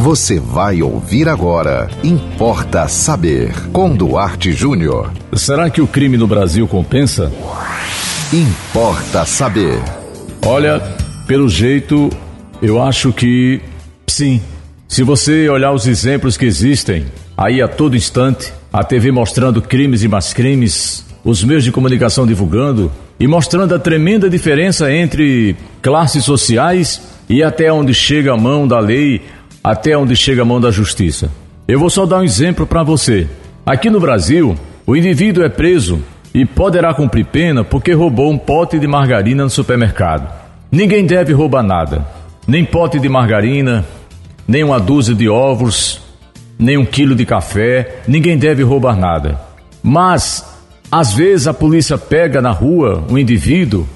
Você vai ouvir agora. Importa saber. Com Duarte Júnior. Será que o crime no Brasil compensa? Importa saber. Olha, pelo jeito, eu acho que sim. Se você olhar os exemplos que existem aí a todo instante, a TV mostrando crimes e mais crimes, os meios de comunicação divulgando e mostrando a tremenda diferença entre classes sociais e até onde chega a mão da lei, até onde chega a mão da justiça. Eu vou só dar um exemplo para você. Aqui no Brasil, o indivíduo é preso e poderá cumprir pena porque roubou um pote de margarina no supermercado. Ninguém deve roubar nada, nem pote de margarina, nem uma dúzia de ovos, nem um quilo de café, ninguém deve roubar nada. Mas, às vezes, a polícia pega na rua um indivíduo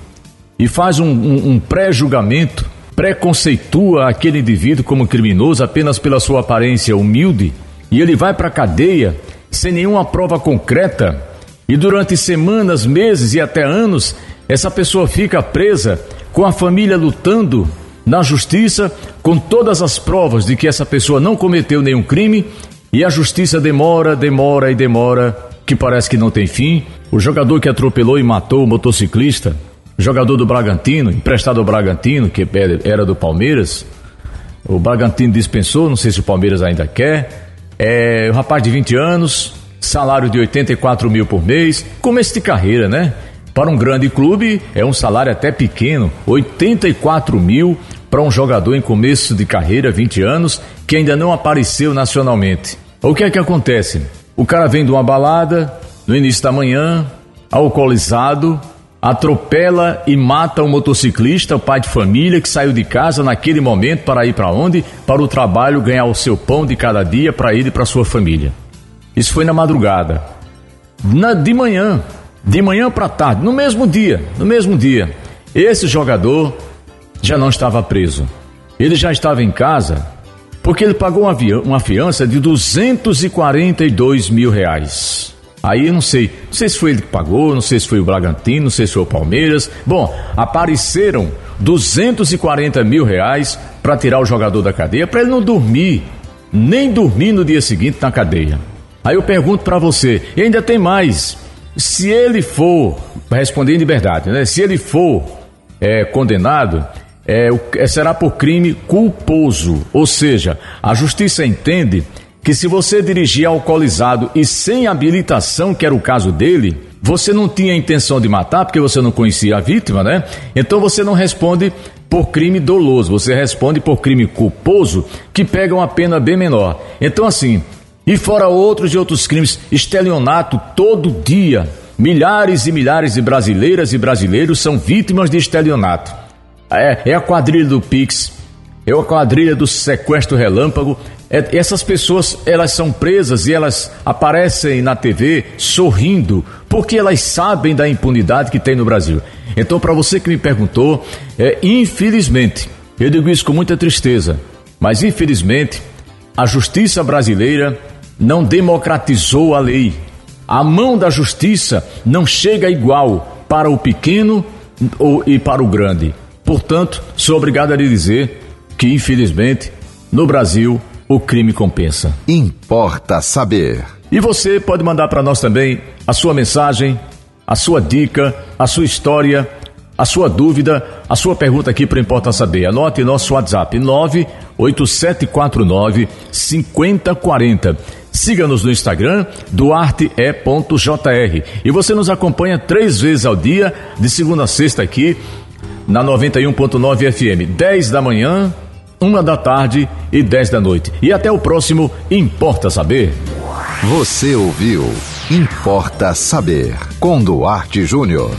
e faz um, um, um pré-julgamento, preconceitua aquele indivíduo como criminoso apenas pela sua aparência humilde e ele vai para a cadeia sem nenhuma prova concreta e durante semanas, meses e até anos essa pessoa fica presa com a família lutando na justiça com todas as provas de que essa pessoa não cometeu nenhum crime e a justiça demora, demora e demora, que parece que não tem fim. O jogador que atropelou e matou o motociclista, jogador do Bragantino, emprestado ao Bragantino, que era do Palmeiras, o Bragantino dispensou, não sei se o Palmeiras ainda quer. É um rapaz de 20 anos, salário de 84 mil por mês, começo de carreira, né? Para um grande clube é um salário até pequeno, 84 mil para um jogador em começo de carreira, 20 anos, que ainda não apareceu nacionalmente. O que é que acontece? O cara vem de uma balada no início da manhã, alcoolizado, atropela e mata um motociclista, o pai de família que saiu de casa naquele momento para ir para onde? Para o trabalho, ganhar o seu pão de cada dia para ele e para sua família. Isso foi na madrugada. Na, de manhã, de manhã para tarde, no mesmo dia, no mesmo dia, esse jogador já não estava preso. Ele já estava em casa porque ele pagou uma, uma fiança de 242 mil reais. Aí eu não sei, não sei se foi ele que pagou, não sei se foi o Bragantino, não sei se foi o Palmeiras. Bom, apareceram 240 mil reais para tirar o jogador da cadeia, para ele não dormir, nem dormir no dia seguinte na cadeia. Aí eu pergunto para você, e ainda tem mais, se ele for, respondendo de verdade, né? Se ele for é, condenado, é, é, será por crime culposo, ou seja, a justiça entende que se você dirigir alcoolizado e sem habilitação, que era o caso dele, você não tinha intenção de matar porque você não conhecia a vítima, né? Então você não responde por crime doloso, você responde por crime culposo, que pega uma pena bem menor. Então assim, e fora outros e outros crimes, estelionato todo dia. Milhares e milhares de brasileiras e brasileiros são vítimas de estelionato. É, é a quadrilha do Pix, é a quadrilha do sequestro relâmpago. É, essas pessoas, elas são presas e elas aparecem na TV sorrindo, porque elas sabem da impunidade que tem no Brasil. Então, para você que me perguntou, é, infelizmente, eu digo isso com muita tristeza, mas infelizmente, a justiça brasileira não democratizou a lei. A mão da justiça não chega igual para o pequeno e para o grande. Portanto, sou obrigado a lhe dizer que, infelizmente, no Brasil, o crime compensa. Importa saber. E você pode mandar para nós também a sua mensagem, a sua dica, a sua história, a sua dúvida, a sua pergunta aqui para Importa Saber. Anote nosso WhatsApp 98749 5040. Siga-nos no Instagram, duarte.jr. E você nos acompanha três vezes ao dia, de segunda a sexta aqui, na 91.9 FM, 10 da manhã, 1 da tarde e 10 da noite. E até o próximo Importa Saber. Você ouviu Importa Saber com Duarte Júnior.